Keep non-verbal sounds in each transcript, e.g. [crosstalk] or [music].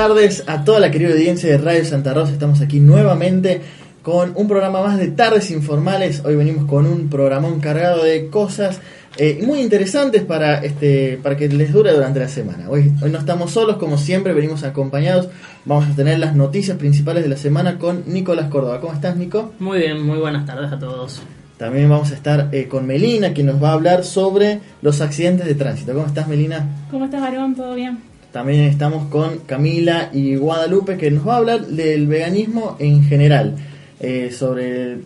Tardes a toda la querida audiencia de Radio Santa Rosa. Estamos aquí nuevamente con un programa más de Tardes Informales. Hoy venimos con un programón cargado de cosas eh, muy interesantes para este para que les dure durante la semana. Hoy, hoy no estamos solos, como siempre, venimos acompañados. Vamos a tener las noticias principales de la semana con Nicolás Córdoba. ¿Cómo estás, Nico? Muy bien, muy buenas tardes a todos. También vamos a estar eh, con Melina, que nos va a hablar sobre los accidentes de tránsito. ¿Cómo estás, Melina? ¿Cómo estás, Varón? ¿Todo bien? También estamos con Camila y Guadalupe que nos va a hablar del veganismo en general, eh, sobre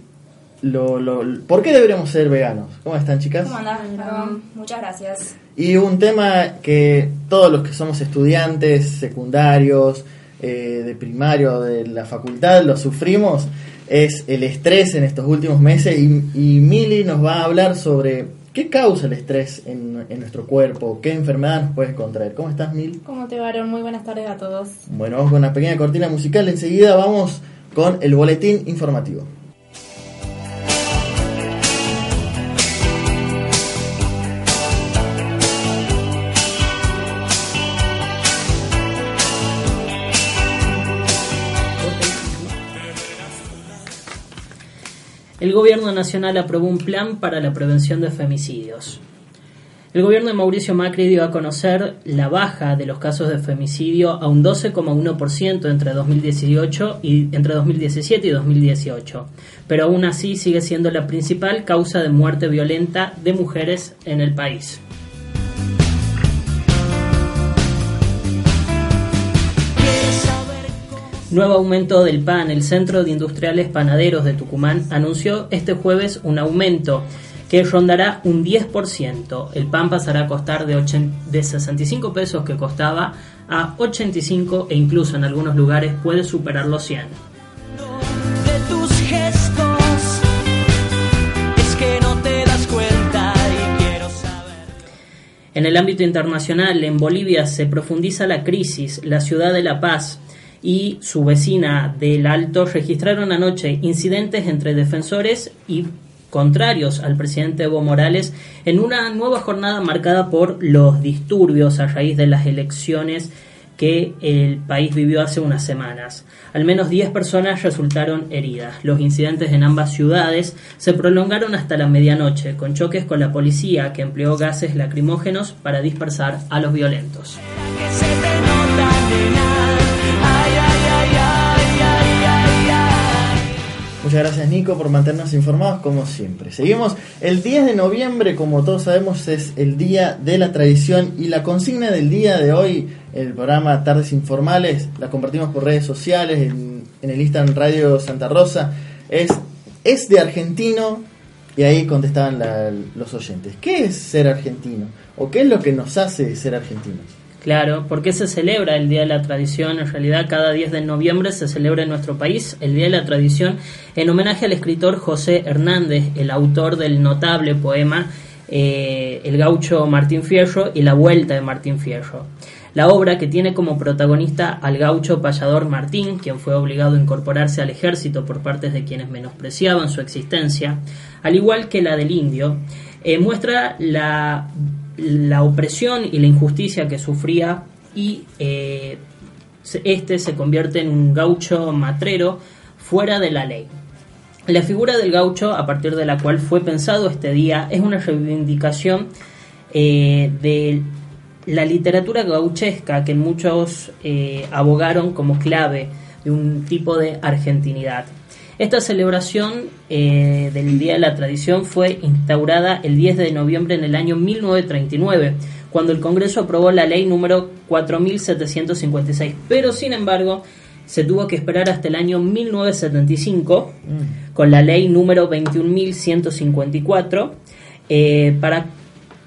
lo, lo- por qué deberíamos ser veganos. ¿Cómo están chicas? ¿Cómo andás, Varón? Muchas gracias. Y un tema que todos los que somos estudiantes secundarios, eh, de primario, de la facultad, lo sufrimos, es el estrés en estos últimos meses y, y Mili nos va a hablar sobre qué causa el estrés en, en nuestro cuerpo, qué enfermedad nos puede contraer. ¿Cómo estás, Mil? ¿Cómo te, Varón? Muy buenas tardes a todos. Bueno, vamos con una pequeña cortina musical. Enseguida vamos con el boletín informativo. El Gobierno Nacional aprobó un plan para la prevención de femicidios. El gobierno de Mauricio Macri dio a conocer la baja de los casos de femicidio a un 12,1% entre 2018 y entre 2017 y 2018, pero aún así sigue siendo la principal causa de muerte violenta de mujeres en el país. Nuevo aumento del pan. El Centro de Industriales Panaderos de Tucumán anunció este jueves un aumento que rondará un 10%. El pan pasará a costar de, 80 de 65 pesos que costaba a 85 e incluso en algunos lugares puede superar los 100. de tus gestos es que no te das cuenta y quiero saber En el ámbito internacional, en Bolivia se profundiza la crisis. La ciudad de La Paz y su vecina del Alto registraron anoche incidentes entre defensores y contrarios al presidente Evo Morales en una nueva jornada marcada por los disturbios a raíz de las elecciones que el país vivió hace unas semanas. Al menos 10 personas resultaron heridas. Los incidentes en ambas ciudades se prolongaron hasta la medianoche, con choques con la policía que empleó gases lacrimógenos para dispersar a los violentos. Muchas gracias Nico por mantenernos informados como siempre. Seguimos el 10 de noviembre, como todos sabemos, es el día de la tradición y la consigna del día de hoy, el programa Tardes Informales, la compartimos por redes sociales, en, el Instagram Radio Santa Rosa, es, es de argentino y ahí contestaban los oyentes. ¿Qué es ser argentino? ¿O qué es lo que nos hace ser argentinos? Claro, porque se celebra el Día de la Tradición. En realidad, cada 10 de noviembre se celebra en nuestro país el Día de la Tradición en homenaje al escritor José Hernández, el autor del notable poema eh, El gaucho Martín Fierro y La Vuelta de Martín Fierro. La obra que tiene como protagonista al gaucho payador Martín, quien fue obligado a incorporarse al ejército por parte de quienes menospreciaban su existencia, al igual que la del indio, eh, muestra la, la opresión y la injusticia que sufría y eh, este se convierte en un gaucho matrero fuera de la ley. La figura del gaucho, a partir de la cual fue pensado este día, es una reivindicación eh, de la literatura gauchesca que muchos eh, abogaron como clave de un tipo de argentinidad. Esta celebración eh, del Día de la Tradición fue instaurada el 10 de noviembre en el año 1939, cuando el Congreso aprobó la ley número 4756, pero sin embargo se tuvo que esperar hasta el año 1975 con la ley número 21.154 eh, para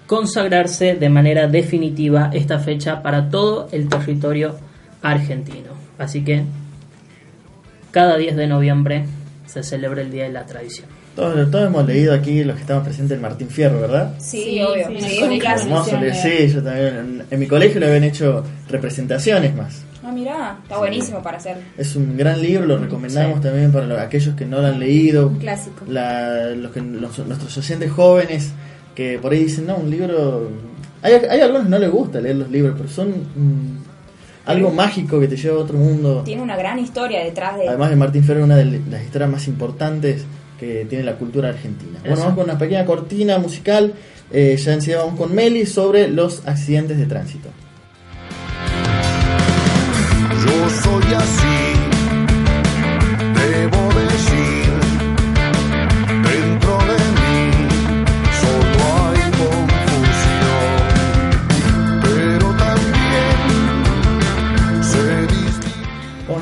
consagrarse de manera definitiva esta fecha para todo el territorio argentino. Así que cada 10 de noviembre se celebra el Día de la Tradición. Todos, todos hemos leído aquí los que estamos presentes el Martín Fierro, ¿verdad? Sí, Sí, obvio. sí, Sí, sí, un sí. Hermoso, yo también. En, en mi colegio le habían hecho representaciones más. Ah, mirá, está buenísimo para hacer. Es un gran libro, lo recomendamos Sí. también para los- aquellos que no lo han leído. Un clásico. La- los que, los- nuestros oyentes jóvenes que por ahí dicen, no, un libro... Hay, hay algunos que no les gusta leer los libros, pero son mm, algo mágico que te lleva a otro mundo. Tiene una gran historia detrás de Además de Martín Fierro, una de las historias más importantes que tiene la cultura argentina. Bueno, Eso. vamos con una pequeña cortina musical. eh, ya enseguida vamos con Meli sobre los accidentes de tránsito. Yo soy así,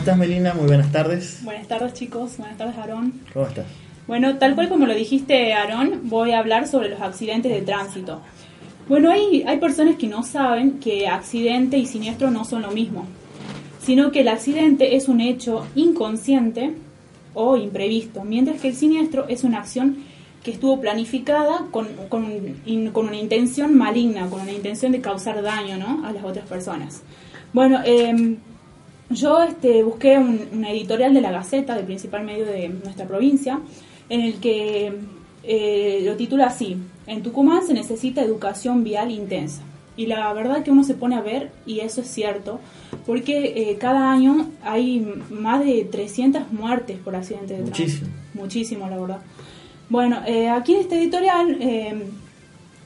estás, Melina? Muy buenas tardes. Buenas tardes chicos, buenas tardes Aarón. ¿Cómo estás? Bueno, tal cual como lo dijiste Aarón, voy a hablar sobre los accidentes de tránsito. Bueno, hay, hay personas que no saben que accidente y siniestro no son lo mismo, sino que el accidente es un hecho inconsciente o imprevisto, mientras que el siniestro es una acción que estuvo planificada con, con, in- con una intención maligna, con una intención de causar daño ¿no? a las otras personas. Bueno, em, yo este, busqué un, una editorial de la Gaceta, del principal medio de nuestra provincia, en el que eh, lo titula así, en Tucumán se necesita educación vial intensa. Y la verdad que uno se pone a ver, y eso es cierto, porque eh, cada año hay más de 300 muertes por accidentes de tránsito. Muchísimo. Muchísimo, la verdad. Bueno, eh, aquí en este editorial, eh,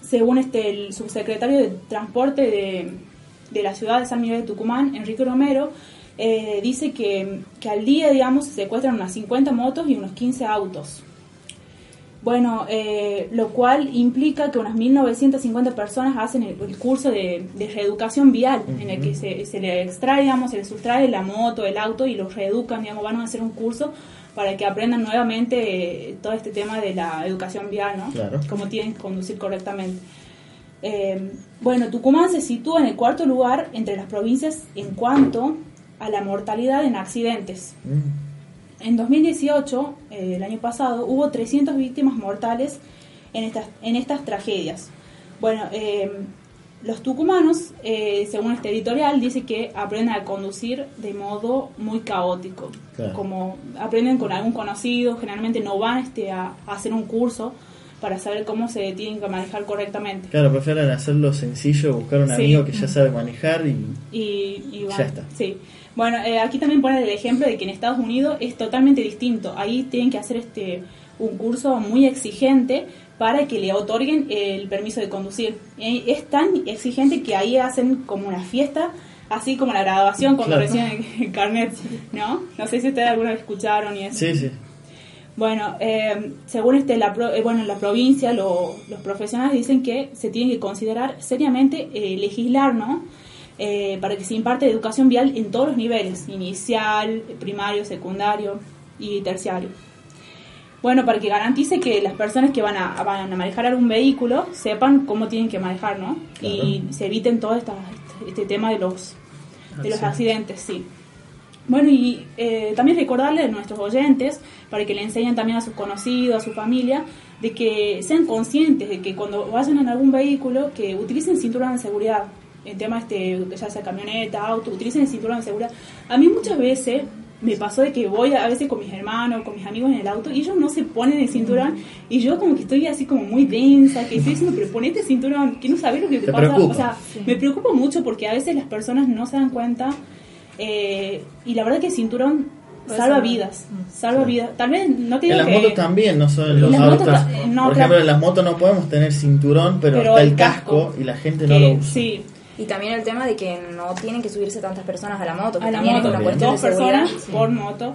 según este el subsecretario de Transporte de, de la ciudad de San Miguel de Tucumán, Enrique Romero, eh, dice que, que al día, digamos, se secuestran unas 50 motos y unos 15 autos. Bueno, eh, lo cual implica que unas 1.950 personas hacen el, el curso de, de reeducación vial, en el que se, se le extrae, digamos, se le sustrae la moto, el auto y los reeducan, digamos, van a hacer un curso para que aprendan nuevamente eh, todo este tema de la educación vial, ¿no? Claro. Cómo tienen que conducir correctamente. Eh, bueno, Tucumán se sitúa en el cuarto lugar entre las provincias en cuanto a la mortalidad en accidentes. Mm. En 2018, eh, el año pasado, hubo 300 víctimas mortales en estas, en estas tragedias. Bueno, eh, los tucumanos, eh, según este editorial, dice que aprenden a conducir de modo muy caótico. Claro. Como aprenden con algún conocido, generalmente no van este, a, a hacer un curso para saber cómo se tienen que manejar correctamente. Claro, prefieren hacerlo sencillo, buscar un Sí. amigo que ya sabe manejar y... y, y Ya bueno, está. Sí. Bueno, eh, aquí también pone el ejemplo de que en Estados Unidos es totalmente distinto. Ahí tienen que hacer este un curso muy exigente para que le otorguen el permiso de conducir. Es tan exigente que ahí hacen como una fiesta, así como la graduación cuando Claro. reciben el [laughs] carnet, ¿no? No sé si ustedes alguna vez escucharon y eso. Sí, sí. Bueno, eh, según este, la, pro- eh, bueno, en la provincia, lo- los profesionales dicen que se tiene que considerar seriamente eh, legislar, ¿no? Eh, para que se imparte educación vial en todos los niveles, inicial, primario, secundario y terciario. Bueno, para que garantice que las personas que van a, van a manejar algún vehículo sepan cómo tienen que manejar, ¿no? Y se eviten todo esta- este tema de los, de los accidentes, sí. Bueno, y eh, también recordarle a nuestros oyentes, para que le enseñen también a sus conocidos, a su familia, de que sean conscientes de que cuando vayan en algún vehículo, que utilicen cinturón de seguridad. El tema este, ya sea camioneta, auto, utilicen el cinturón de seguridad. A mí muchas veces me pasó de que voy a, a veces con mis hermanos, con mis amigos en el auto, y ellos no se ponen el cinturón, y yo como que estoy así como muy densa, que estoy diciendo, pero ponete el cinturón, que no sabes lo que te, Te pasa. preocupa. O sea, me preocupa mucho porque a veces las personas no se dan cuenta Eh, y la verdad que el cinturón salva vidas, salva vidas. Tal vez no te En digo las que... motos también, no solo en En los las motos autos. eh, no, Por claro. ejemplo, en las motos no podemos tener cinturón, pero, Pero está el el casco, casco, y la gente que no lo usa. Sí, Y también el tema de que no tienen que subirse tantas personas a la moto, que a la moto, es una También. cuestión dos de personas por moto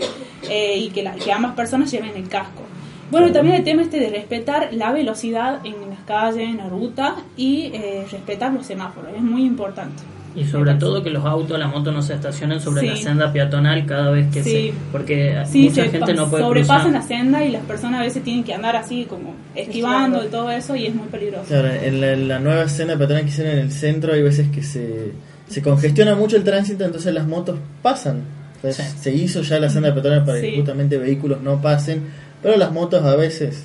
eh, y que, la- que ambas personas lleven el casco. Bueno, y también el tema este de respetar la velocidad en las calles, en la ruta y eh, respetar los semáforos, es muy importante. Y sobre todo que los autos, la moto no se estacionen sobre Sí. la senda peatonal cada vez que Sí. se... Porque Sí, mucha se gente no puede sobrepasan cruzar. la senda y las personas a veces tienen que andar así como esquivando Esquivando. y todo eso y es muy peligroso. Claro, en la, en la nueva escena peatonal que hicieron en el centro hay veces que se, se congestiona mucho el tránsito, entonces las motos pasan. Entonces, Sí. Se hizo ya la senda peatonal para Sí. que justamente vehículos no pasen, pero las motos a veces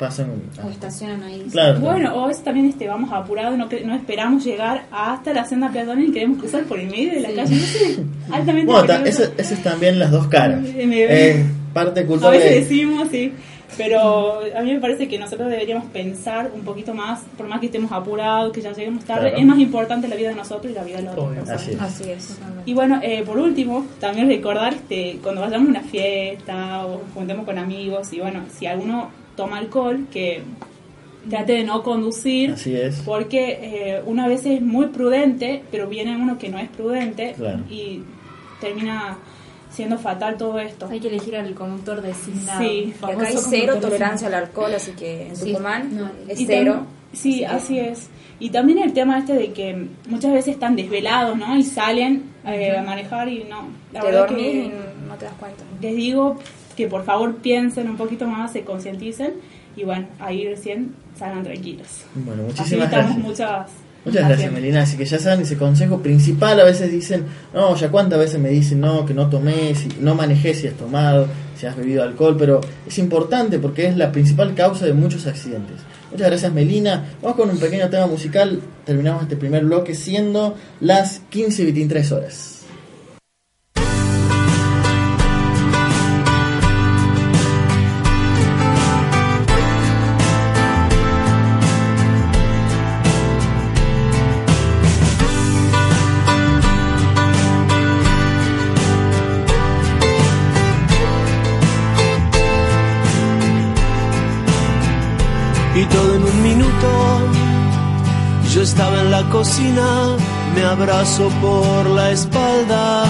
pasan. O estacionan ahí. Claro. Bueno, o a veces también este, vamos apurados, no, que- no esperamos llegar hasta la senda peatonal y queremos cruzar por el medio de la Sí. calle. No sé, [laughs] altamente Bueno, eso, eso es también las dos caras. [laughs] Es parte A culpable. veces decimos, sí. Pero a mí me parece que nosotros deberíamos pensar un poquito más, por más que estemos apurados, que ya lleguemos tarde, Claro. es más importante la vida de nosotros y la vida de Obvio. personas. Así es. Así es. Y bueno, eh, por último, también recordar este, cuando vayamos a una fiesta o juntemos con amigos, y bueno, si alguno toma alcohol, que trate de no conducir, Así es. porque eh, uno a veces es muy prudente, pero viene uno que no es prudente Claro. y termina siendo fatal todo esto. Hay que elegir al conductor designado. Sí. Y acá hay cero tolerancia al alcohol, así que en Sí. Tucumán No, es Y cero. Sí, así es. Y también el tema este de que muchas veces están desvelados, ¿no? Y salen eh, a manejar y no. La Te verdad dormís que y no te das cuenta. les digo que por favor piensen un poquito más, se concienticen y bueno, ahí recién salgan tranquilos. Bueno, muchísimas gracias. muchas... Muchas gracias. Melina. Así que ya saben ese consejo principal. A veces dicen, no, ya cuántas veces me dicen, no, que no tomé, si, no manejé si has tomado, si has bebido alcohol. Pero es importante porque es la principal causa de muchos accidentes. Muchas gracias, Melina. Vamos con un pequeño tema musical. Terminamos este primer bloque siendo las 15 y 23 horas. Y todo en un minuto. Yo estaba en la cocina, me abrazó por la espalda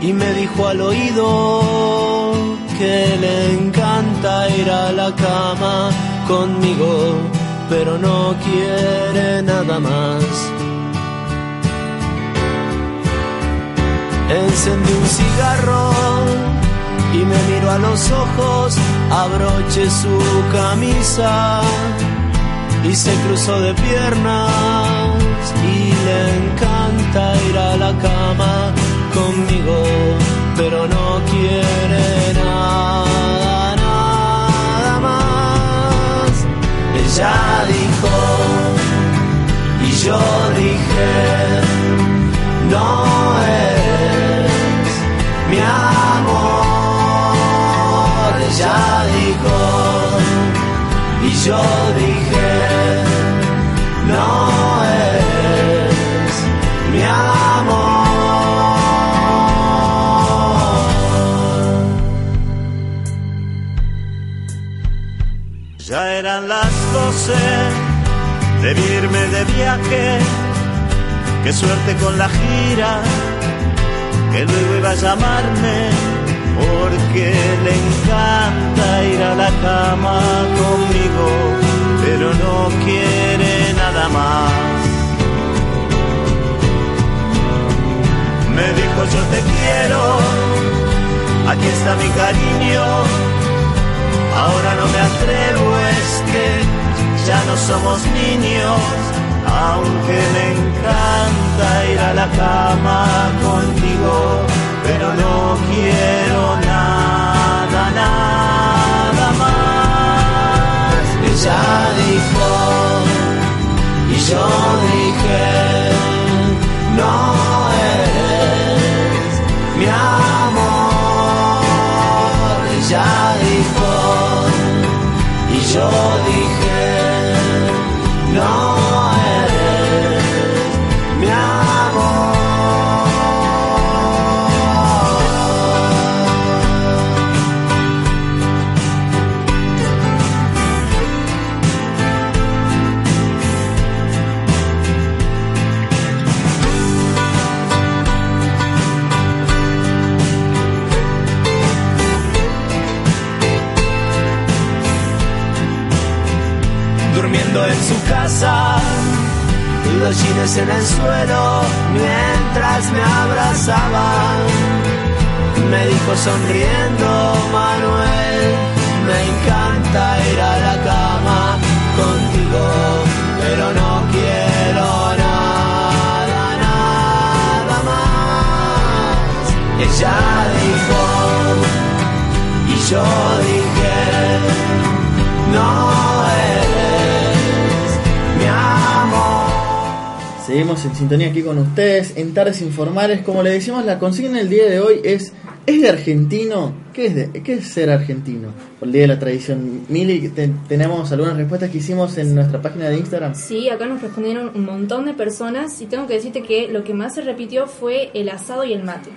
y me dijo al oído que le encanta ir a la cama conmigo, pero no quiere nada más. Encendí un cigarro y me miró a los ojos, abroché su camisa y se cruzó de piernas y le encanta ir a la cama conmigo, pero no quiere nada, nada más. Ella dijo y yo dije, no eres mi amor. Ella dijo y yo dije, no eres mi amor. Ya eran las doce, debí irme de viaje, qué suerte con la gira, que luego iba a llamarme, porque le encanta ir a la cama conmigo, pero no quiere nada más. Me dijo yo te quiero, aquí está mi cariño, ahora no me atrevo, es que ya no somos niños, aunque me encanta ir a la cama contigo, pero no quiero nada, nada más. Ella dijo, y yo dije, no eres mi amor. Ella dijo, y yo dije, no dos jeans en el suelo mientras me abrazaban. Me dijo sonriendo Manuel, me encanta ir a la cama contigo, pero no quiero nada, nada más. Ella dijo, y yo dije, no Seguimos en sintonía aquí con ustedes en Tardes Informales. Como le decimos, la consigna del día de hoy es ¿Es de argentino? ¿Qué es, de- qué es ser argentino? Por el Día de la Tradición. Mili, te- tenemos algunas respuestas que hicimos en nuestra página de Instagram. Sí, acá nos respondieron un montón de personas y tengo que decirte que lo que más se repitió fue el asado y el mate.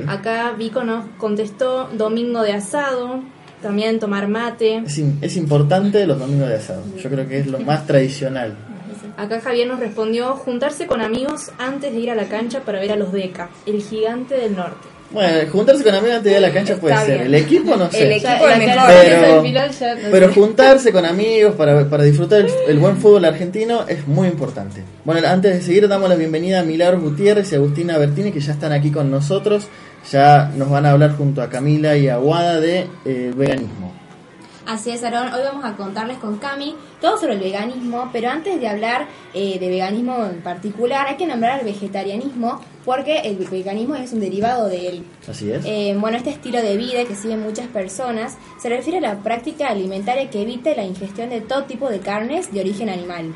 Es. Acá Vico nos contestó domingo de asado, también tomar mate. Es importante los domingos de asado. Yo creo que es lo más tradicional. Acá Javier nos respondió juntarse con amigos antes de ir a la cancha para ver a los Deca, el gigante del norte. Bueno, juntarse con amigos antes de ir a la cancha puede Está ser. bien. El equipo no sé. El equipo Ya, es la mejor. cancha Pero- juntarse con amigos para, para disfrutar el, el buen fútbol argentino es muy importante. Bueno, antes de seguir damos la bienvenida a Milagros Gutiérrez y Agustina Bertini que ya están aquí con nosotros. Ya nos van a hablar junto a Camila y a Guada de eh, veganismo. Así es, Aaron. Hoy vamos a contarles con Cami todo sobre el veganismo, pero antes de hablar eh, de veganismo en particular, hay que nombrar el vegetarianismo porque el veganismo es un derivado de él. Así es. Eh, bueno, este estilo de vida que siguen muchas personas se refiere a la práctica alimentaria que evita la ingestión de todo tipo de carnes de origen animal.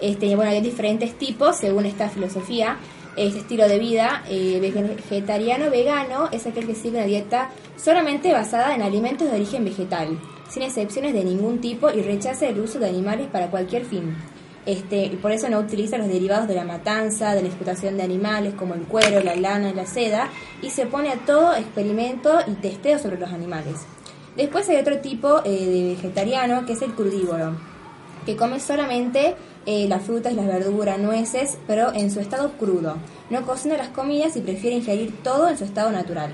Este, bueno, hay diferentes tipos según esta filosofía. Este estilo de vida eh, vegetariano vegano es aquel que sigue una dieta solamente basada en alimentos de origen vegetal, sin excepciones de ningún tipo y rechaza el uso de animales para cualquier fin. Este, y por eso no utiliza los derivados de la matanza, de la explotación de animales como el cuero, la lana y la seda, y se opone a todo experimento y testeo sobre los animales. Después hay otro tipo eh, de vegetariano que es el crudívoro, que come solamente eh, las frutas las verduras, nueces, pero en su estado crudo. No cocina las comidas y prefiere ingerir todo en su estado natural.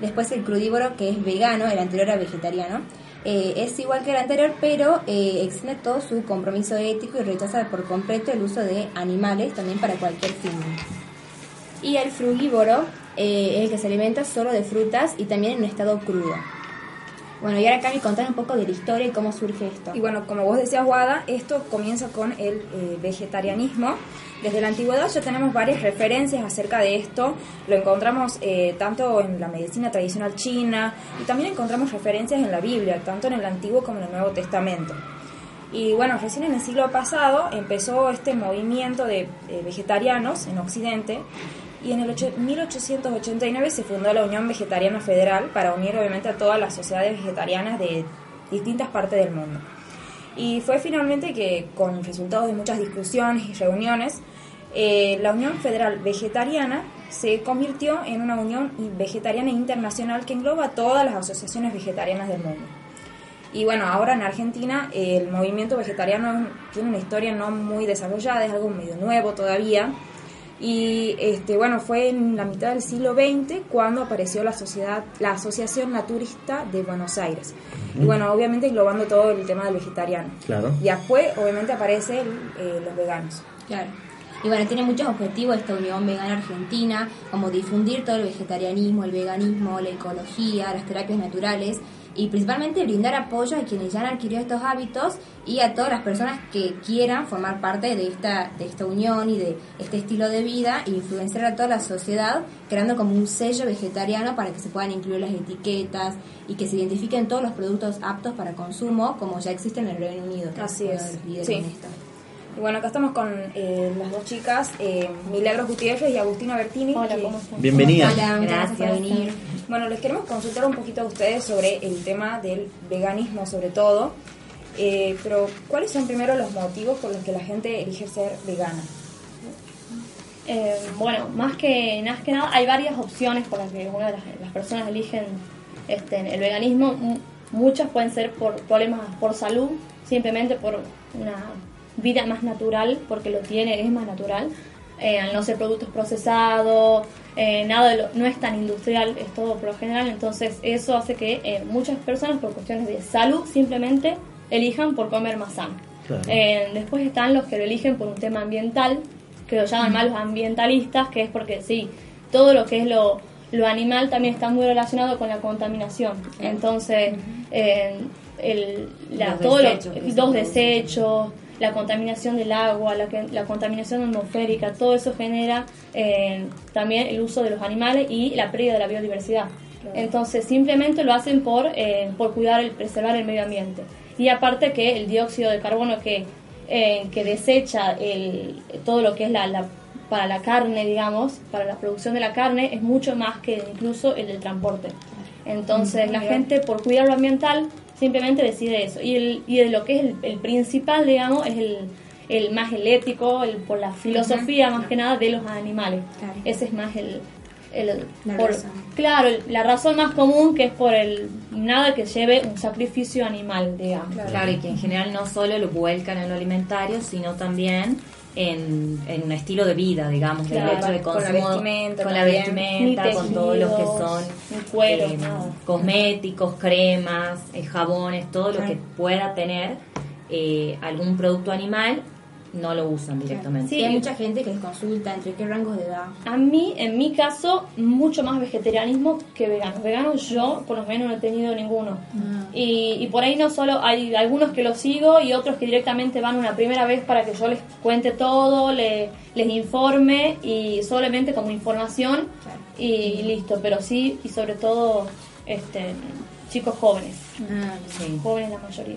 Después el crudívoro, que es vegano, el anterior a vegetariano, eh, es igual que el anterior, pero eh, extiende todo su compromiso ético y rechaza por completo el uso de animales también para cualquier fin. Y el frugívoro eh, es el que se alimenta solo de frutas y también en un estado crudo. Bueno, y ahora Cami, contar un poco de la historia y cómo surge esto. Y bueno, como vos decías, Guada, esto comienza con el eh, vegetarianismo. Desde la antigüedad ya tenemos varias referencias acerca de esto. Lo encontramos eh, tanto en la medicina tradicional china y también encontramos referencias en la Biblia, tanto en el Antiguo como en el Nuevo Testamento. Y bueno, recién en el siglo pasado empezó este movimiento de eh, vegetarianos en Occidente y en el ocho- 1889 se fundó la Unión Vegetariana Federal para unir obviamente a todas las sociedades vegetarianas de distintas partes del mundo. Y fue finalmente que con resultados de muchas discusiones y reuniones, eh, la Unión Federal Vegetariana se convirtió en una unión vegetariana internacional que engloba todas las asociaciones vegetarianas del mundo. Y bueno, ahora en Argentina el movimiento vegetariano tiene una historia no muy desarrollada, es algo medio nuevo todavía. Y este, bueno, fue en la mitad del siglo XX cuando apareció la sociedad, la Asociación Naturista de Buenos Aires. Y bueno, obviamente englobando todo el tema del vegetariano. Claro. Y después, obviamente, aparecen eh, los veganos. Claro. Y bueno, tiene muchos objetivos esta Unión Vegana Argentina, como difundir todo el vegetarianismo, el veganismo, la ecología, las terapias naturales y principalmente brindar apoyo a quienes ya han adquirido estos hábitos y a todas las personas que quieran formar parte de esta, de esta unión y de este estilo de vida e influenciar a toda la sociedad creando como un sello vegetariano para que se puedan incluir las etiquetas y que se identifiquen todos los productos aptos para consumo como ya existen en el Reino Unido. Así es. Sí. en esto. Y bueno, acá estamos con eh, las dos chicas, eh, Milagros Gutiérrez y Agustina Bertini. Hola, que- ¿cómo están? Bienvenida. Hola, gracias por Gracias. venir. Bueno, les queremos consultar un poquito a ustedes sobre el tema del veganismo sobre todo. Eh, pero, ¿cuáles son primero los motivos por los que la gente elige ser vegana? Eh, bueno, más que, más que nada, hay varias opciones por las que una de las, las personas eligen este, el veganismo. M- Muchas pueden ser por problemas por salud, simplemente por una vida más natural, porque lo tiene, es más natural. Eh, al no ser productos procesados, eh, nada de lo- no es tan industrial, es todo por lo general. Entonces, eso hace que eh, muchas personas, por cuestiones de salud, simplemente elijan por comer más sano. Claro. Eh, después están los que lo eligen por un tema ambiental, que lo llaman más los ambientalistas, que es porque sí, todo lo que es lo, lo animal también está muy relacionado con la contaminación. Entonces, eh, el, la, Los todo desechos los producen. desechos, la contaminación del agua, la, contaminación atmosférica, todo eso genera eh, también el uso de los animales y la pérdida de la biodiversidad. Entonces simplemente lo hacen por, eh, por cuidar, el, preservar el medio ambiente. Y aparte que el dióxido de carbono que, eh, que desecha el, todo lo que es la, la- para la carne, digamos, para la producción de la carne, es mucho más que incluso el del transporte. Entonces la gente por cuidar lo ambiental simplemente decide eso. Y, el, y de lo que es el, el principal, digamos, es el, el más el ético, el, por la filosofía más que nada de los animales. Claro. Ese es más el... el- La por- razón. Claro, el- la razón más común que es por el nada que lleve un sacrificio animal, digamos. Claro, y que en general no solo lo vuelcan en lo alimentario, sino también en, en un estilo de vida, digamos, del Claro, hecho de con la consumo, vestimenta con la vestimenta, con todo lo que son cuero, eh, nada. cosméticos, cremas, eh, jabones, todo lo que pueda tener eh, algún producto animal, no lo usan directamente. Sí, hay mucha gente que les consulta entre qué rangos de edad. A mí, en mi caso, mucho más vegetarianismo que vegano. Veganos yo, por lo menos, no he tenido ninguno. Y, y por ahí no solo, hay algunos que los sigo y otros que directamente van una primera vez para que yo les cuente todo, le- les informe y solamente como información y listo. Pero sí, y sobre todo, este chicos jóvenes. Sí. Jóvenes la mayoría.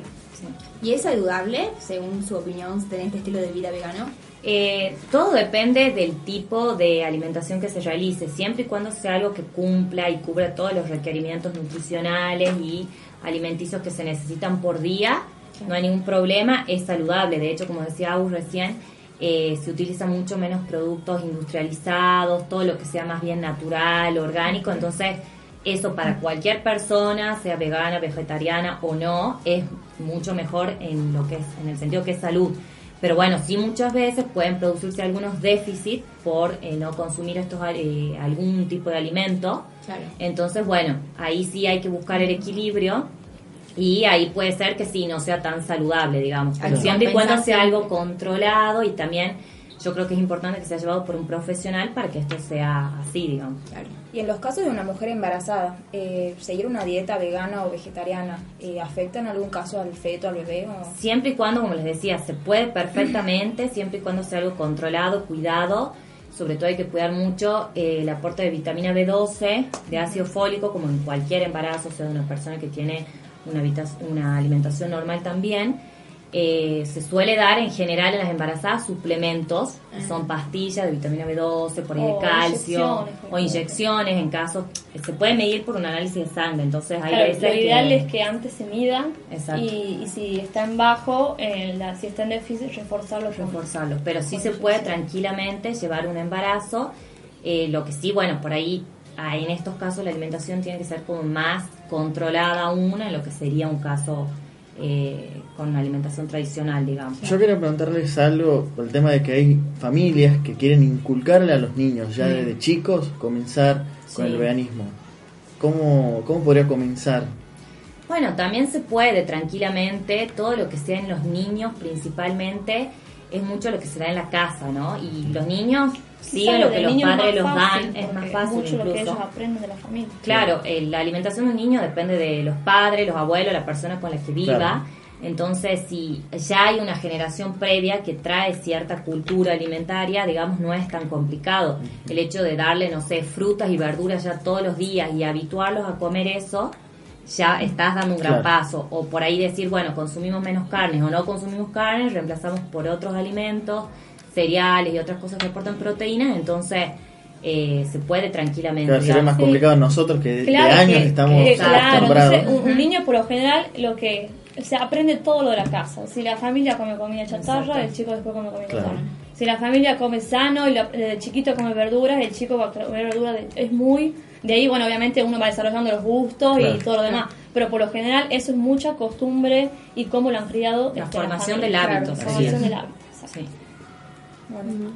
¿Y es saludable, según su opinión, tener este estilo de vida vegano? Eh, todo depende del tipo de alimentación que se realice, siempre y cuando sea algo que cumpla y cubra todos los requerimientos nutricionales y alimenticios que se necesitan por día, no hay ningún problema, es saludable. De hecho, como decía Agus recién, eh, se utiliza mucho menos productos industrializados, todo lo que sea más bien natural, orgánico, entonces eso para cualquier persona, sea vegana, vegetariana o no, es mucho mejor en lo que es, en el sentido que es salud. Pero bueno, sí muchas veces pueden producirse algunos déficits por eh, no consumir estos eh, algún tipo de alimento. Claro. Entonces, bueno, ahí sí hay que buscar el equilibrio y ahí puede ser que sí no sea tan saludable, digamos. Pero siempre y cuando sea algo controlado y también yo creo que es importante que sea llevado por un profesional para que esto sea así, digamos. Y en los casos de una mujer embarazada, eh, ¿seguir una dieta vegana o vegetariana eh, afecta en algún caso al feto, al bebé? O... Siempre y cuando, como les decía, se puede perfectamente, [clears throat] siempre y cuando sea algo controlado, cuidado. Sobre todo hay que cuidar mucho eh, el aporte de vitamina B12, de ácido fólico, como en cualquier embarazo, o sea, de una persona que tiene una, una alimentación normal también. Eh, se suele dar en general en las embarazadas suplementos, que son pastillas de vitamina B12, por ahí de calcio, inyecciones, o inyecciones en caso, se puede medir por un análisis de sangre, entonces hay Claro, veces lo ideal que- es que antes se mida y, y si está en bajo, en la, si está en déficit, reforzarlo. reforzarlo. Pero sí se puede tranquilamente llevar un embarazo. Eh, lo que sí, bueno, por ahí, ah, en estos casos la alimentación tiene que ser como más controlada aún en lo que sería un caso eh, con alimentación tradicional, digamos. Yo quería preguntarles algo por el tema de que hay familias que quieren inculcarle a los niños ya Mm. desde chicos comenzar con el veganismo. ¿Cómo, ¿Cómo podría comenzar? Bueno, también se puede tranquilamente, todo lo que sea en los niños principalmente, es mucho lo que se da en la casa, ¿no? Y los niños Claro, lo que los padres los fácil, dan, es más fácil mucho lo que incluso. ellos aprenden de la familia. Claro, eh, la alimentación de un niño depende de los padres, los abuelos, la persona con la que viva. Claro. Entonces, si ya hay una generación previa que trae cierta cultura alimentaria, digamos, no es tan complicado. El hecho de darle, no sé, frutas y verduras ya todos los días y habituarlos a comer eso, ya estás dando un gran Claro. paso. O por ahí decir, bueno, consumimos menos carnes o no consumimos carnes, reemplazamos por otros alimentos, cereales y otras cosas que aportan proteínas, entonces eh, se puede tranquilamente. Claro, sería más complicado nosotros que de- Claro de años que- estamos que, claro, acostumbrados. entonces un, niño por lo general lo que se aprende todo lo de la casa. Si la familia come comida chatarra, Exacto. el chico después come comida Claro. chatarra. Si la familia come sano y la- el chiquito come verduras, el chico va a comer verduras. de- es muy de ahí, bueno, obviamente uno va desarrollando los gustos Claro. y todo lo demás. Pero por lo general eso es mucha costumbre y cómo lo han criado. La este, formación familia. del hábito, la formación del hábito.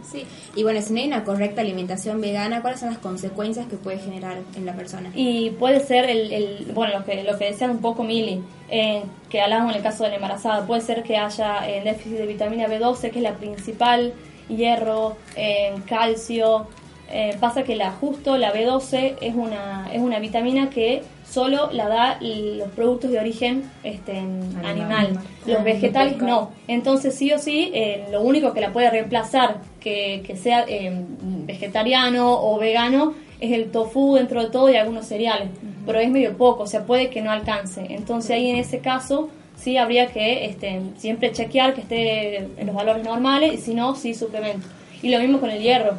Sí. Y bueno, si no hay una correcta alimentación vegana, ¿cuáles son las consecuencias que puede generar en la persona? Y puede ser el, el- bueno, lo que, lo que decía un poco Mili, eh, que hablábamos en el caso de la embarazada, puede ser que haya eh, déficit de vitamina B12, que es la principal, hierro, eh, calcio. Eh, pasa que la justo la B12 es una, es una vitamina que solo la da los productos de origen este, animal. Animal. Los vegetales no. Entonces sí o sí, eh, lo único que la puede reemplazar que, que sea eh, vegetariano o vegano es el tofu dentro de todo y algunos cereales, pero es medio poco, o sea, puede que no alcance. Entonces ahí en ese caso sí habría que este, siempre chequear que esté en los valores normales y si no, sí suplemento. Y lo mismo con el hierro.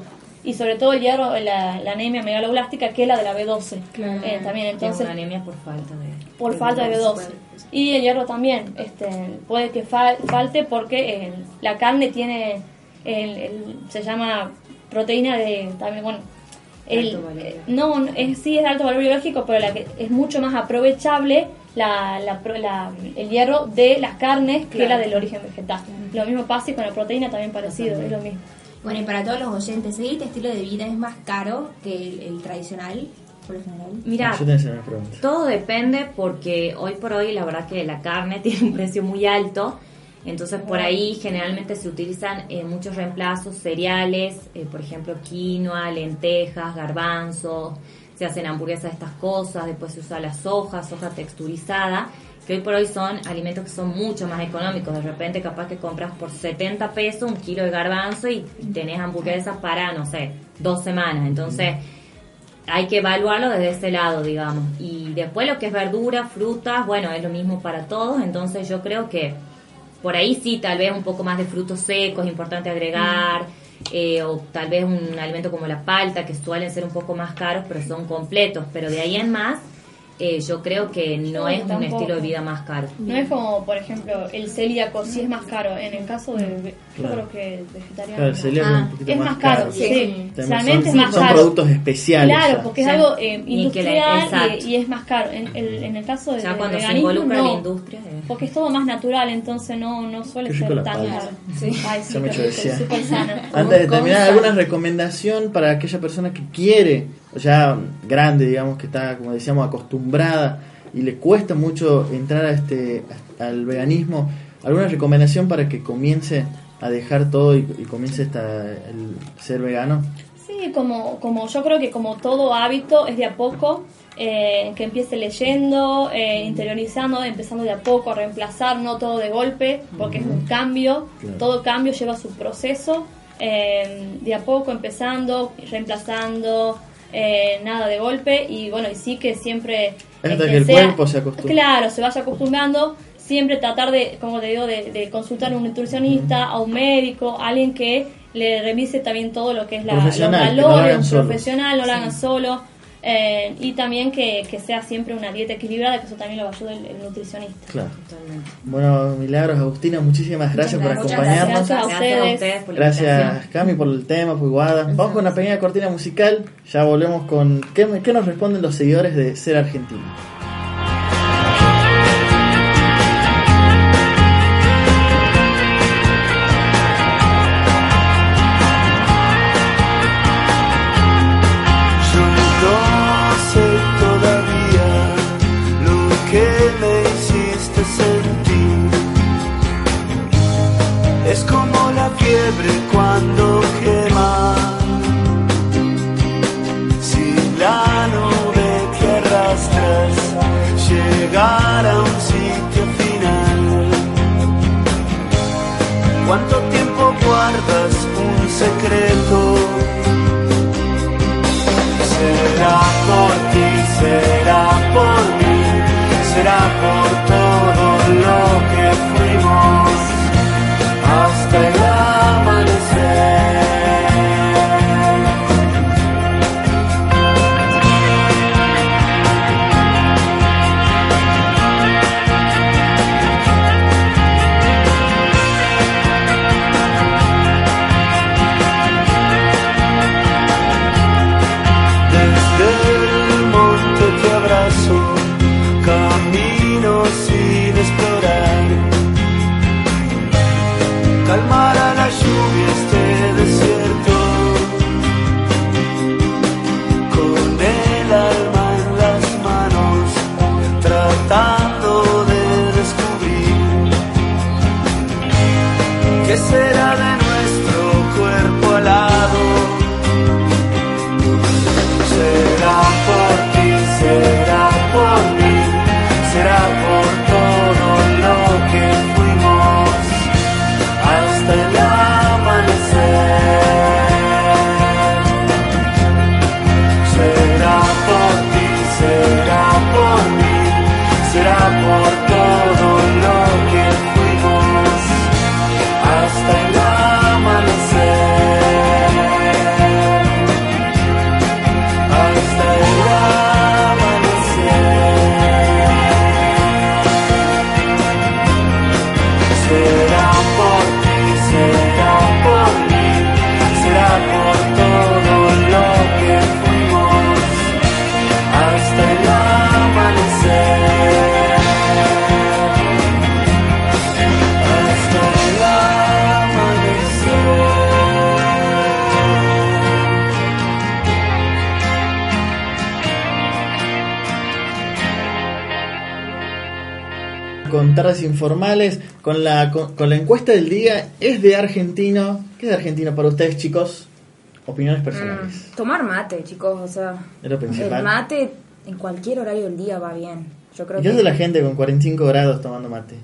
Y sobre todo el hierro, la, la anemia megaloblástica, que es la de la B12. Eh, también, Es entonces, una anemia por falta de... por falta de B12. Y el hierro también, este, puede que fal- falte porque eh, la carne tiene, el, el- se llama proteína de, también, bueno, el, Alto valor. eh, no, es, sí es de alto valor biológico, pero la que es mucho más aprovechable la, la pro- la- el hierro de las carnes que Claro. la del origen vegetal. Lo mismo pasa y con la proteína también parecido, es lo mismo. Bueno, y para todos los oyentes, ¿seguir este estilo de vida es más caro que el, el tradicional, por lo general? Mira. Todo depende porque hoy por hoy la verdad que la carne [laughs] tiene un precio muy alto. Entonces por ahí generalmente se utilizan eh, muchos reemplazos, cereales, eh, por ejemplo quinoa, lentejas, garbanzos, se hacen hamburguesas de estas cosas, después se usa la soja, soja texturizada, que hoy por hoy son alimentos que son mucho más económicos. De repente capaz que compras por 70 pesos un kilo de garbanzo y tenés hamburguesas para, no sé, dos semanas. Entonces hay que evaluarlo desde ese lado, digamos. Y después lo que es verdura, frutas, bueno, es lo mismo para todos. Entonces yo creo que por ahí sí, tal vez un poco más de frutos secos, es importante agregar. eh, o tal vez un alimento como la palta, que suelen ser un poco más caros, pero son completos. Pero de ahí en más, eh, yo creo que no Sí, es un estilo de vida más caro. No es como, por ejemplo, el celíaco, sí es más caro. En el caso de, yo creo que el vegetariano. Claro, el celíaco es un poquito es más caro, caro. sí. Sí. Realmente Son- es más son caro. productos especiales Claro, ya. porque es Sí. algo eh, industrial y, y es más caro. En, el- en el caso de Ya de cuando se veganismo, involucra no, la industria, eh. Porque es todo más natural, entonces no, no suele ser tan caro. Ay, sí, súper sano. Antes de terminar. ¿alguna recomendación para aquella persona que quiere, ya grande, digamos, que está, como decíamos, acostumbrada y le cuesta mucho entrar a este al veganismo? ¿Alguna recomendación para que comience a dejar todo y, y comience esta, el ser vegano? Sí, como, como yo creo que como todo hábito es de a poco, eh, que empiece leyendo, eh, interiorizando, empezando de a poco a reemplazar, no todo de golpe, porque es un cambio, Claro. todo cambio lleva su proceso, eh, de a poco empezando, reemplazando, eh, nada de golpe y bueno, y sí que siempre... Hasta que el sea- cuerpo se acostumbre. Claro, se vaya acostumbrando, siempre tratar de, como te digo, de, de consultar a un nutricionista, a un médico, a alguien que le revise también todo lo que es la, los Profesional, no un profesional, no lo Sí. hagan solo. Eh, y también que, que sea siempre una dieta equilibrada, que eso también lo ayuda el, el nutricionista. Claro. Bueno, Milagros, Agustina, muchísimas gracias por Muchas acompañarnos. gracias a ustedes. por la Gracias, invitación. Cami, por el tema, por Guada. Vamos con una pequeña cortina musical. Ya volvemos con. ¿Qué, qué nos responden los seguidores de Ser Argentino? Fiebre cuando quema. Si la nube que arrastras llegara a un sitio final. ¿Cuánto tiempo guardas un secreto? Será por con tardes informales, con la, con, con la encuesta del día. ¿Es de argentino? ¿Qué es de argentino para ustedes, chicos? Opiniones personales. Mm, tomar mate, chicos, o sea, Es lo principal. el mate en cualquier horario del día va bien. Yo creo ¿Y que de la gente con 45 grados tomando mate?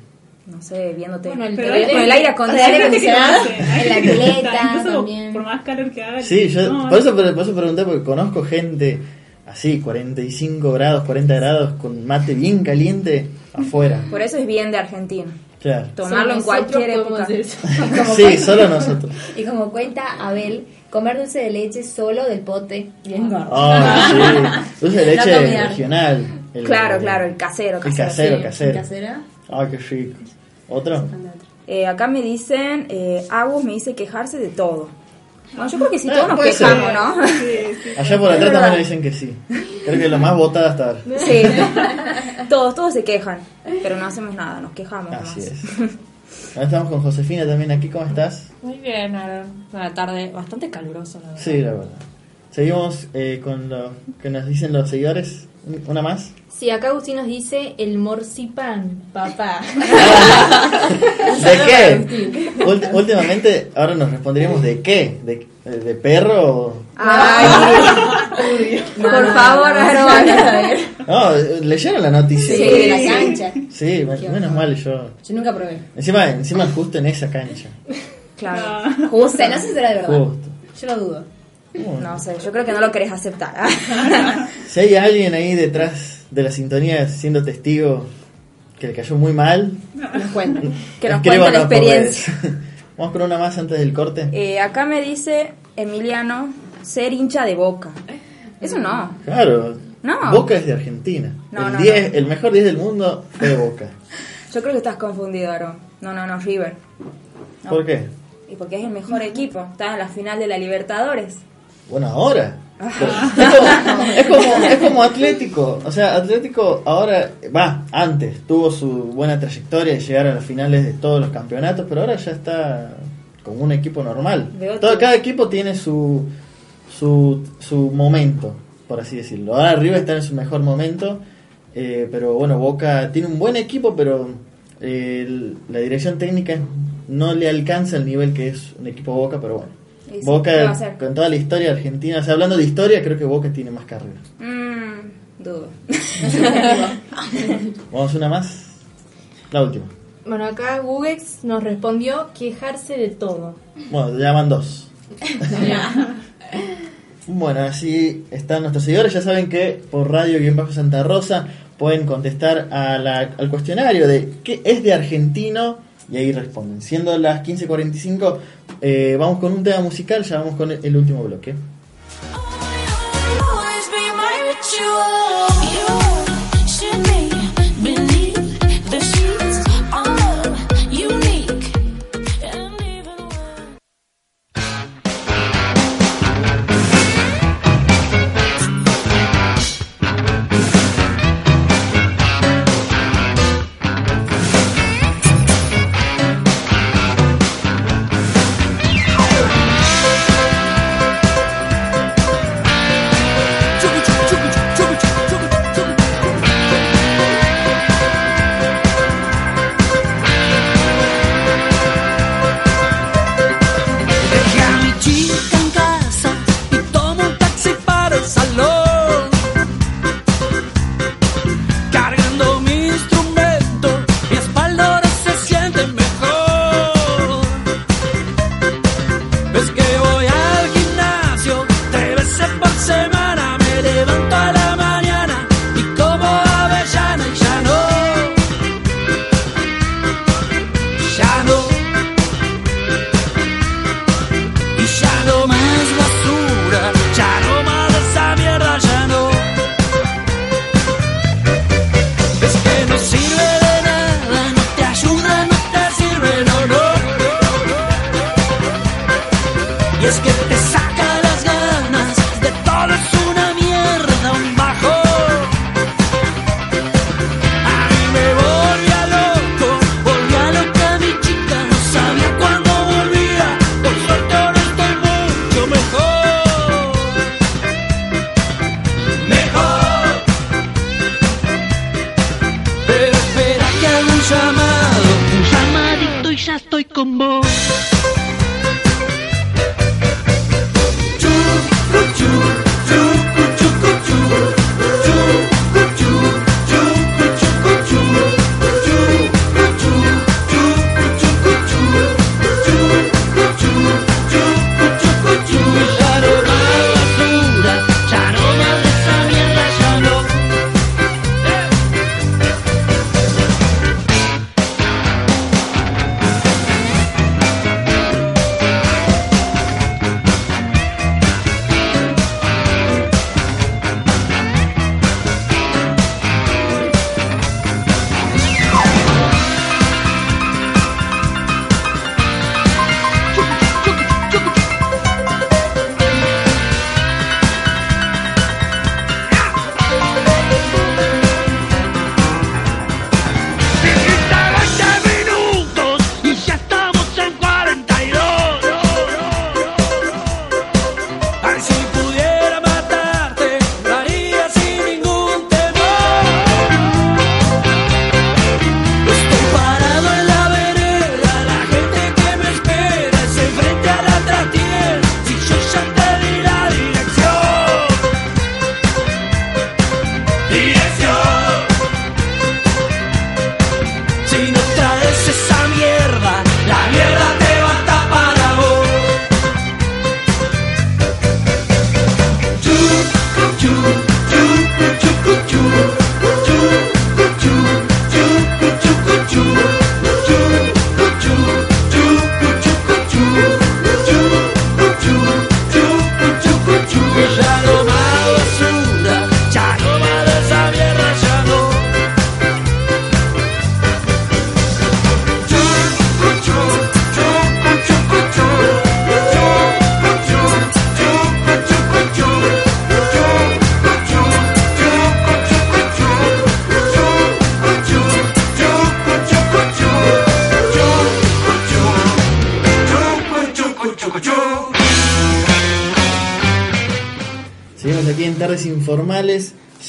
no sé, viéndote Bueno, el con telele- el aire con el aire acondicionado. en la pileta también. por más calor que haga. Sí, yo no, por, eso, por eso pregunté, porque conozco gente así, 45 grados, 40 grados, con mate bien caliente afuera. Por eso es bien de Argentina. Claro. Tomarlo en cualquier podemos época. hacer eso. [laughs] Sí, cuenta- solo nosotros. [laughs] Y como cuenta Abel, comer dulce de leche solo del pote. Bien gordo. Ah, sí. [laughs] Dulce de leche No regional. El- Claro, claro, el casero. El casero, Sí, casero. casera. Ay, qué rico. ¿Otro? Eh, acá me dicen, eh, Agus me dice quejarse de todo. Bueno, yo creo que sí, todos nos puede ser. quejamos, ¿no? Allá por atrás también dicen que sí. Creo que lo más votado hasta ahora. Sí. [laughs] todos, todos se quejan, pero no hacemos nada, nos quejamos. Así nomás. es. [laughs] Ahora estamos con Josefina también aquí. ¿Cómo estás? Muy bien, Aaron. Una tarde bastante calurosa, la verdad. Sí, la verdad. Seguimos eh, con lo que nos dicen los seguidores. ¿Una más? Sí, acá Agustín nos dice el morcipan, papá. [laughs] ¿De qué? Ult- últimamente, ahora nos responderíamos de qué. ¿De, de perro? o- Ay, por favor, Aaron. No, ¿leyeron la noticia? Sí, de la cancha. Sí, men- menos mal yo. Yo nunca probé. Encima, encima justo en esa cancha. Claro. Justo, no sé si será de verdad. Justo. Yo lo dudo. No sé, yo creo que no lo querés aceptar. Si hay alguien ahí detrás de la sintonía siendo testigo que le cayó muy mal, Nos cuentan. Que nos cuente la experiencia. [laughs] Vamos con una más antes del corte. Eh, acá me dice Emiliano ser hincha de boca. Eso no. Claro. No. Boca es de Argentina. No, el, no, 10 no. el mejor 10 del mundo fue de Boca. [laughs] Yo creo que estás confundido, Aaron. No, no, no, River. ¿Por qué? Y porque es el mejor equipo. Está en la final de la Libertadores. Bueno, ahora. Es como, es, como, es como [laughs] Atlético. O sea, Atlético ahora, va, antes tuvo su buena trayectoria de llegar a las finales de todos los campeonatos, pero ahora ya está como un equipo normal. Todo, cada equipo tiene su, su, su momento, por así decirlo. Ahora arriba está en su mejor momento, eh, pero bueno, Boca tiene un buen equipo, pero eh, el- la dirección técnica no le alcanza el nivel que es un equipo Boca, pero bueno. Y sí, ¿qué va a Boca, con toda la historia argentina, o sea, hablando de historia, creo que Boca tiene más carrera. Mmm, dudo. [laughs] Vamos una más. La última. Bueno, acá Gugex nos respondió quejarse de todo. Bueno, ya van dos. [laughs] Bueno, así están nuestros seguidores. Ya saben que por Radio Guión Bajo Santa Rosa pueden contestar a la- al cuestionario de qué es de argentino y ahí responden. Siendo las 15.45, eh, vamos con un tema musical, ya vamos con el, el último bloque.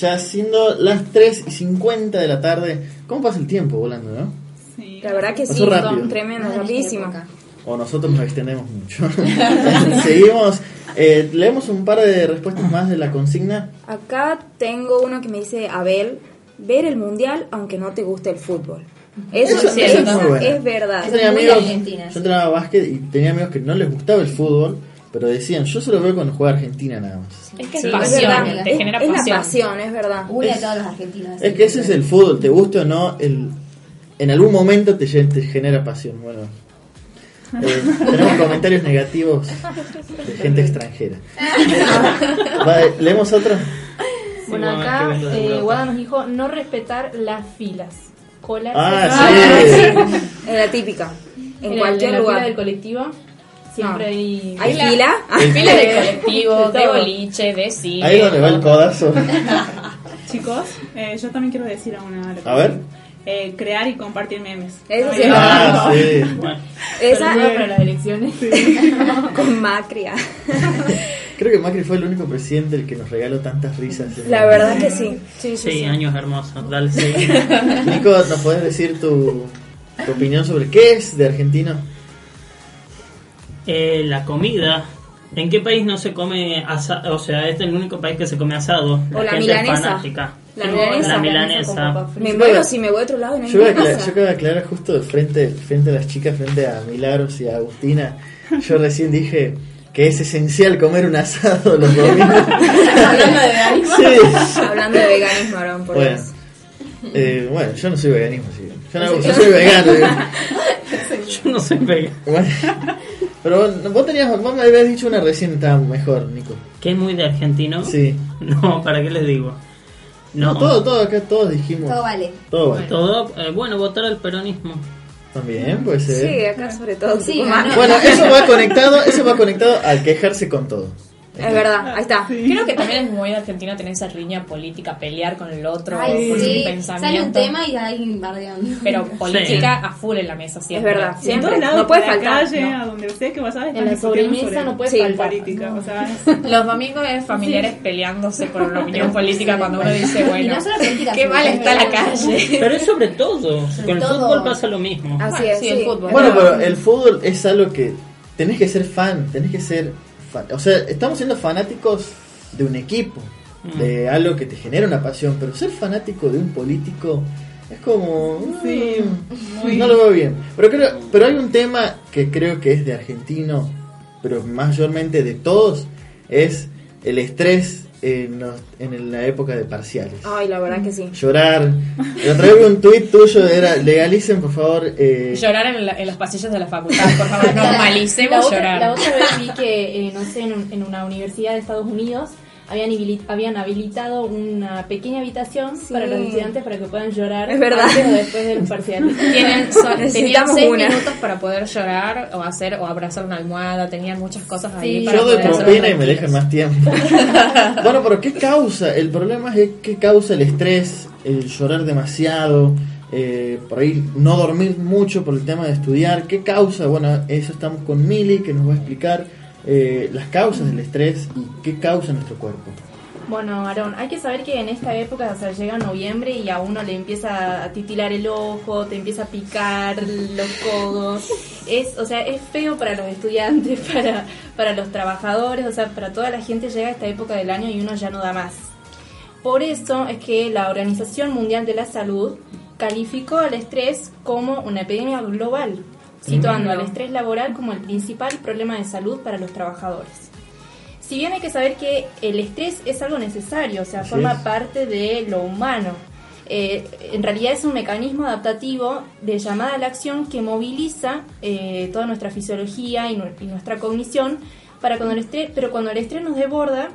Ya siendo las 3 y 50 de la tarde. ¿Cómo pasa el tiempo volando, no? La verdad que sí, rápido. tremendo, rapidísimo. O nosotros nos extendemos mucho. [laughs] Seguimos, eh, leemos un par de respuestas más de la consigna. Acá tengo uno que me dice, Abel, ver el mundial aunque no te guste el fútbol. Eso, Eso- es, eso es muy bueno. es verdad. Yo tenía amigos, yo entrenaba básquet y tenía amigos que no les gustaba el fútbol, pero decían, yo solo veo cuando juega Argentina nada más. Es que Sí, es es pasión, verdad. te Es- genera es la pasión. pasión, es verdad. Une Es- a todos los argentinos. Es que ese es el fútbol, te guste o no, el, en algún momento te, te genera pasión. Bueno, eh, [laughs] tenemos comentarios negativos de gente extranjera. [laughs] Va, leemos otro. Bueno, acá eh. Guada nos dijo no respetar las filas. Colarse Ah, [laughs] sí. Es la típica. En En cualquier la lugar. fila del colectivo siempre No. hay... ¿Hay fila? Fila de [laughs] colectivo, de boliche, de cine. Ahí es donde va el codazo. [laughs] Chicos, eh, yo también quiero decir a una. A ver. Eh, crear y compartir memes. Eso No, sí. no, Ah, no. [laughs] sí. Esa Saludos para las elecciones. con Macri. Creo que Macri fue el único presidente el que nos regaló tantas risas. La verdad que sí. Sí, Sí, sí, sí. años hermosos. Dale, sí. Nico, ¿nos podés decir tu, tu opinión sobre qué es de argentino? Eh, la comida. ¿En qué país no se come asado? O sea, este es el único país que se come asado. O la gente milanesa. es fanática. La milanesa. La milanesa. Me muero si me voy a otro lado no Yo, voy a aclarar, yo de aclarar justo de frente, frente a las chicas, frente a Milagros y a Agustina. Yo recién dije que es esencial comer un asado los [laughs] domingos. Hablando de veganismo. Sí. Hablando de veganismo, Aarón, por Bueno, eh, bueno, yo no soy veganismo, sí. Yo, no- yo soy [laughs] vegano. Yo no soy vegano. Bueno, pero vos, vos tenías, vos me habías dicho una recién estaba mejor, Nico. ¿Qué es muy de argentino? Sí. [laughs] No, ¿para qué les digo? No, todo, todo, acá todos dijimos. Todo vale. Todo vale. Todo, eh, bueno, votar al peronismo. También puede ser. Sí, acá sobre todo. Sí. Bueno, eso va [laughs] conectado, eso va conectado al quejarse con todo. Es verdad, ahí está. Creo que también es muy de Argentina tener esa riña política, pelear con el otro Ay, por sí. su pensamiento. Sale un tema y hay bardeando. Pero política a full en la mesa siempre. Es verdad, En siempre. todos lados, No puede por la faltar. calle, no. a donde sea que vas a En la sobremesa sobre no puede Sí, faltar. política. O sea, [laughs] Los domingos es familiares peleándose por la opinión [laughs] política cuando uno dice, bueno, no qué mal está la calle. [laughs] Pero es sobre todo. Con el todo. fútbol pasa lo mismo. Así es, Sí, sí. el fútbol. Bueno, pero el fútbol es algo que tenés que ser fan, tenés que ser fan. O sea, estamos siendo fanáticos de un equipo, de algo que te genera una pasión, pero ser fanático de un político es como... Sí, mm, muy- No lo veo bien. Pero, creo, pero hay un tema que creo que es de argentino, pero mayormente de todos, es el estrés en, los- en la época de parciales. Ay, la verdad que sí. Llorar. El otro día vi un tuit tuyo, era legalicen por favor... eh, Llorar en, la- en los pasillos de la facultad, por favor, [laughs] La normalicemos otra, llorar. la otra vez vi que, eh, no sé, en, un- en una universidad de Estados Unidos habían, habían habilitado una pequeña habitación para los estudiantes para que puedan llorar Es verdad. antes o después del parcial. [laughs] Tienen, son- tenían seis una. minutos para poder llorar o hacer o abrazar una almohada, tenían muchas cosas ahí Sí. para Yo hacerlo propina y me dejan más tiempo. [laughs] bueno, pero ¿qué causa? El problema es qué causa el estrés, el llorar demasiado, eh, por ahí no dormir mucho por el tema de estudiar. ¿Qué causa? Bueno, eso estamos con Mili que nos va a explicar eh, las causas del estrés y qué causa nuestro cuerpo. Bueno, Aarón, hay que saber que en esta época, o sea, llega noviembre y a uno le empieza a titilar el ojo, te empieza a picar los codos. Es, o sea, es feo para los estudiantes, [laughs] para, para los trabajadores, o sea, para toda la gente llega esta época del año y uno ya no da más. Por eso es que la Organización Mundial de la Salud calificó al estrés como una epidemia global, situando al estrés laboral como el principal problema de salud para los trabajadores. Si bien hay que saber que el estrés es algo necesario, o sea, Así forma es. parte de lo humano. Eh, en realidad es un mecanismo adaptativo de llamada a la acción que moviliza eh, toda nuestra fisiología y, nu- y nuestra cognición para cuando el estrés, pero cuando el estrés nos desborda,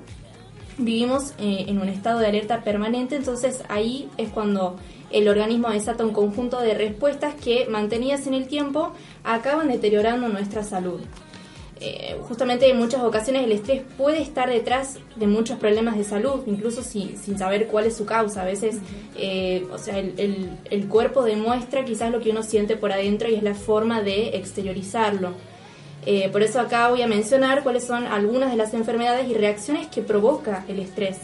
vivimos eh, en un estado de alerta permanente, entonces ahí es cuando el organismo desata un conjunto de respuestas que, mantenidas en el tiempo, acaban deteriorando nuestra salud. Eh, justamente en muchas ocasiones el estrés puede estar detrás de muchos problemas de salud, incluso si- sin saber cuál es su causa. A veces, eh, o sea, el, el- el cuerpo demuestra quizás lo que uno siente por adentro y es la forma de exteriorizarlo. Eh, por eso acá voy a mencionar cuáles son algunas de las enfermedades y reacciones que provoca el estrés.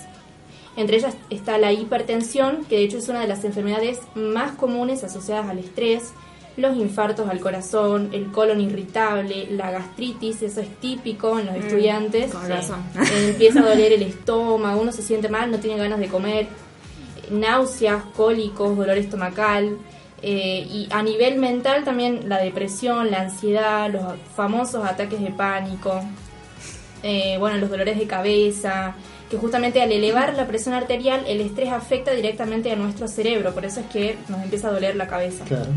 Entre ellas está la hipertensión, que de hecho es una de las enfermedades más comunes asociadas al estrés, los infartos al corazón, el colon irritable, la gastritis, eso es típico en los Mm, estudiantes. con razón. Eh, empieza a doler el estómago, uno se siente mal, no tiene ganas de comer, náuseas, cólicos, dolor estomacal. eh, y a nivel mental también la depresión, la ansiedad, los famosos ataques de pánico, eh, bueno, los dolores de cabeza, que justamente al elevar la presión arterial el estrés afecta directamente a nuestro cerebro, por eso es que nos empieza a doler la cabeza. Claro.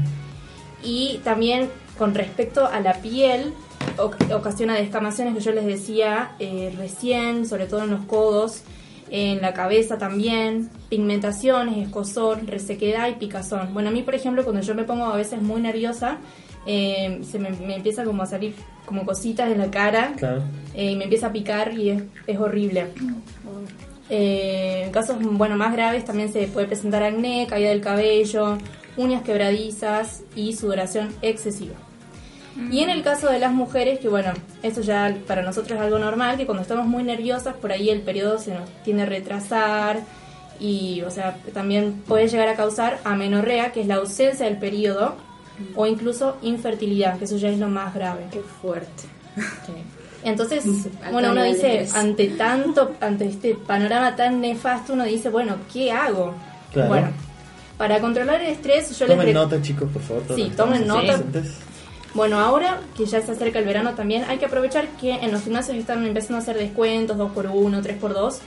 Y también con respecto a la piel, oc- ocasiona descamaciones que yo les decía eh, recién, sobre todo en los codos, en la cabeza también, pigmentaciones, escosor, resequedad y picazón. Bueno, a mí, por ejemplo, cuando yo me pongo a veces muy nerviosa, eh, se me, me empieza como a salir como cositas en la cara Claro. eh, y me empieza a picar y es, es horrible. Eh, en casos bueno más graves también se puede presentar acné, caída del cabello, uñas quebradizas y sudoración excesiva. Y en el caso de las mujeres, que bueno, eso ya para nosotros es algo normal, que cuando estamos muy nerviosas, por ahí el periodo se nos tiende a retrasar y, o sea, también puede llegar a causar amenorrea, que es la ausencia del periodo, o incluso infertilidad, que eso ya es lo más grave. Qué fuerte. Entonces, [laughs] bueno, uno dice, ante tanto, ante este panorama tan nefasto, uno dice, bueno, ¿qué hago? Claro. Bueno, para controlar el estrés, yo les Tomen nota, chicos, por favor. Sí, tomen nota. Bueno, ahora que ya se acerca el verano también, hay que aprovechar que en los gimnasios están empezando a hacer descuentos, 2x1, 3x2.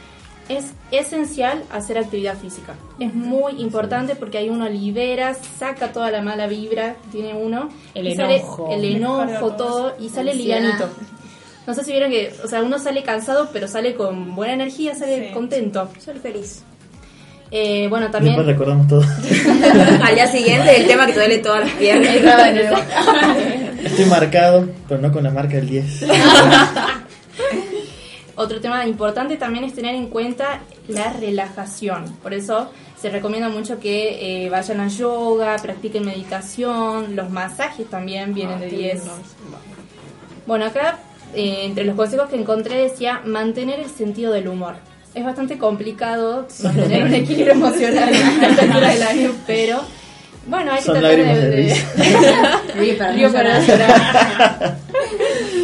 Es esencial hacer actividad física. Es muy importante porque ahí uno libera, saca toda la mala vibra que tiene uno. El y sale enojo. el enojo, todo, y sale livianito. No sé si vieron que, o sea, uno sale cansado, pero sale con buena energía, sale Sí. contento. Soy feliz. Eh, bueno, también... Después recordamos todo. [laughs] Al día siguiente el tema que te duele todas las piernas. [laughs] Estoy marcado, pero no con la marca del 10. [laughs] Otro tema importante también es tener en cuenta la relajación. Por eso se recomienda mucho que eh, vayan a yoga, practiquen meditación, los masajes también vienen de 10. Bueno, acá eh, entre los consejos que encontré decía mantener el sentido del humor. Es bastante complicado mantener un [laughs] equilibrio emocional a esta altura del año, pero bueno, hay que Son tratar de. Ríe [laughs] para Río para llorar. [laughs]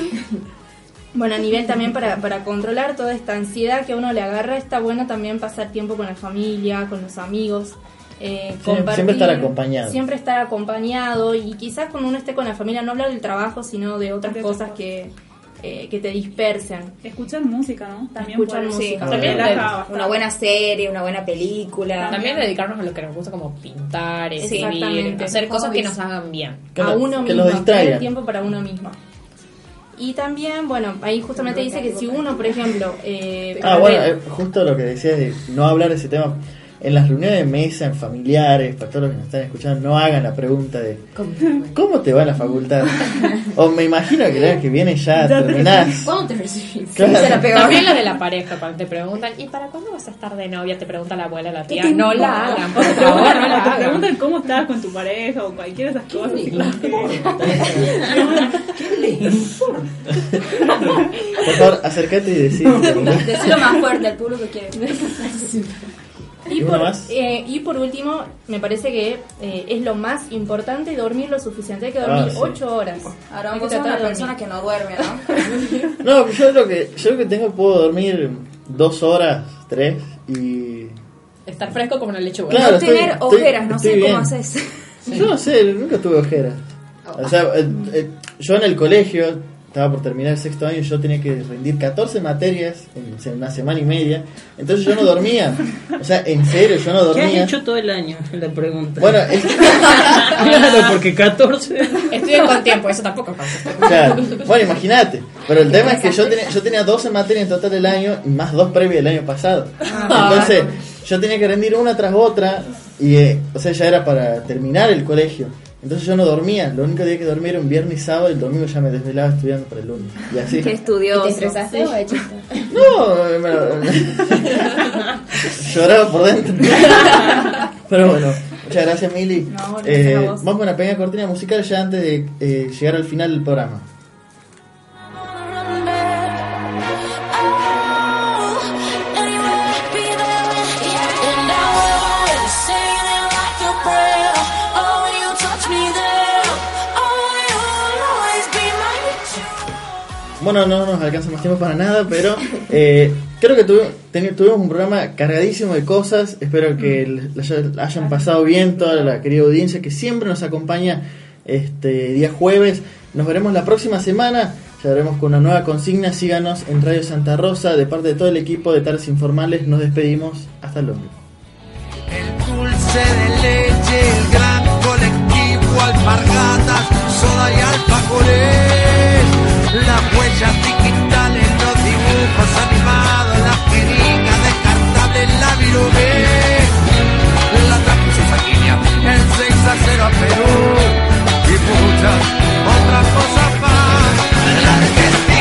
Bueno, a nivel también para, para controlar toda esta ansiedad que a uno le agarra, está bueno también pasar tiempo con la familia, con los amigos. eh, Siempre- siempre estar acompañado. Siempre estar acompañado y quizás cuando uno esté con la familia no hablar del trabajo, sino de otras cosas que, eh, que te dispersen. Escuchar música, ¿no? También Escuchar puede- música. sí, También una buena serie, una buena película. También dedicarnos a lo que nos gusta como pintar, escribir, hacer cosas que nos hagan bien. Que a lo- uno que mismo, tener tiempo para uno mismo. Y también, bueno, ahí justamente dice que si uno, por ejemplo, eh, Ah, bueno, eh, justo lo que decías de no hablar de ese tema. En las reuniones de mesa, en familiares, para todos los que nos están escuchando, no hagan la pregunta de ¿cómo te va en la facultad? o me imagino que el año que viene ya terminás. [laughs] ¿Cuándo te recibís? Claro. La. También lo de la pareja, cuando te preguntan, ¿y para cuándo vas a estar de novia? Te pregunta la abuela, la tía. No la hagan, por te favor, preguntan, no la te hagan. preguntan cómo estás con tu pareja o cualquiera de esas cosas. Por favor, acércate y decir. Decirlo más fuerte al público que quiere. [laughs] Y ¿Y una por, más? eh, y por último, me parece que eh, es lo más importante dormir lo suficiente. Hay que dormir Ah, sí. 8 horas. Ahora sos tratar una persona que no duerme, ¿no? [laughs] No, yo lo que yo lo que tengo puedo dormir dos horas, tres y Estar fresco como una lechuga. Claro, no estoy- tener estoy- ojeras, no estoy sé cómo haces. yo no sé, nunca tuve ojeras. O sea, eh, eh, yo en el colegio estaba por terminar el sexto año y yo tenía que rendir 14 materias en una semana y media. Entonces yo no dormía. O sea, en serio, yo no ¿Qué has dormía. hecho todo el año? La pregunta. Bueno, es- [laughs] claro, porque 14. Estudian con tiempo, eso tampoco pasa. Claro. Bueno, imagínate. Pero el tema es que yo tenía, yo tenía 12 materias en total el año y más dos previas del año pasado. Entonces, yo tenía que rendir una tras otra y, eh, o sea, ya era para terminar el colegio. Entonces yo no dormía. Lo único día que dormía era un viernes y sábado y el domingo ya me desvelaba estudiando para el lunes. Y así. Qué ¿Y estudioso. te estresaste o? No, eh, me lo- [laughs] lloraba por dentro. Pero bueno, muchas gracias Mili. No, Eh, vamos con una pequeña cortina musical ya antes de eh, llegar al final del programa. Bueno, no nos alcanza más tiempo para nada, pero eh, creo que tuvimos un programa cargadísimo de cosas. Espero que mm. hayan pasado bien toda la querida audiencia que siempre nos acompaña este día jueves. Nos veremos la próxima semana. Ya veremos con una nueva consigna. Síganos en Radio Santa Rosa. De parte de todo el equipo de Tardes Informales, nos despedimos. Hasta luego. El dulce de leche, el gran colectivo, alpargatas, soda y alfajores. La botellas digitales, los dibujos animados, las jeringas descartables, la virubé, la transpuso sanguínea, el 6 a 0 a Perú. Y muchas otras cosas más. La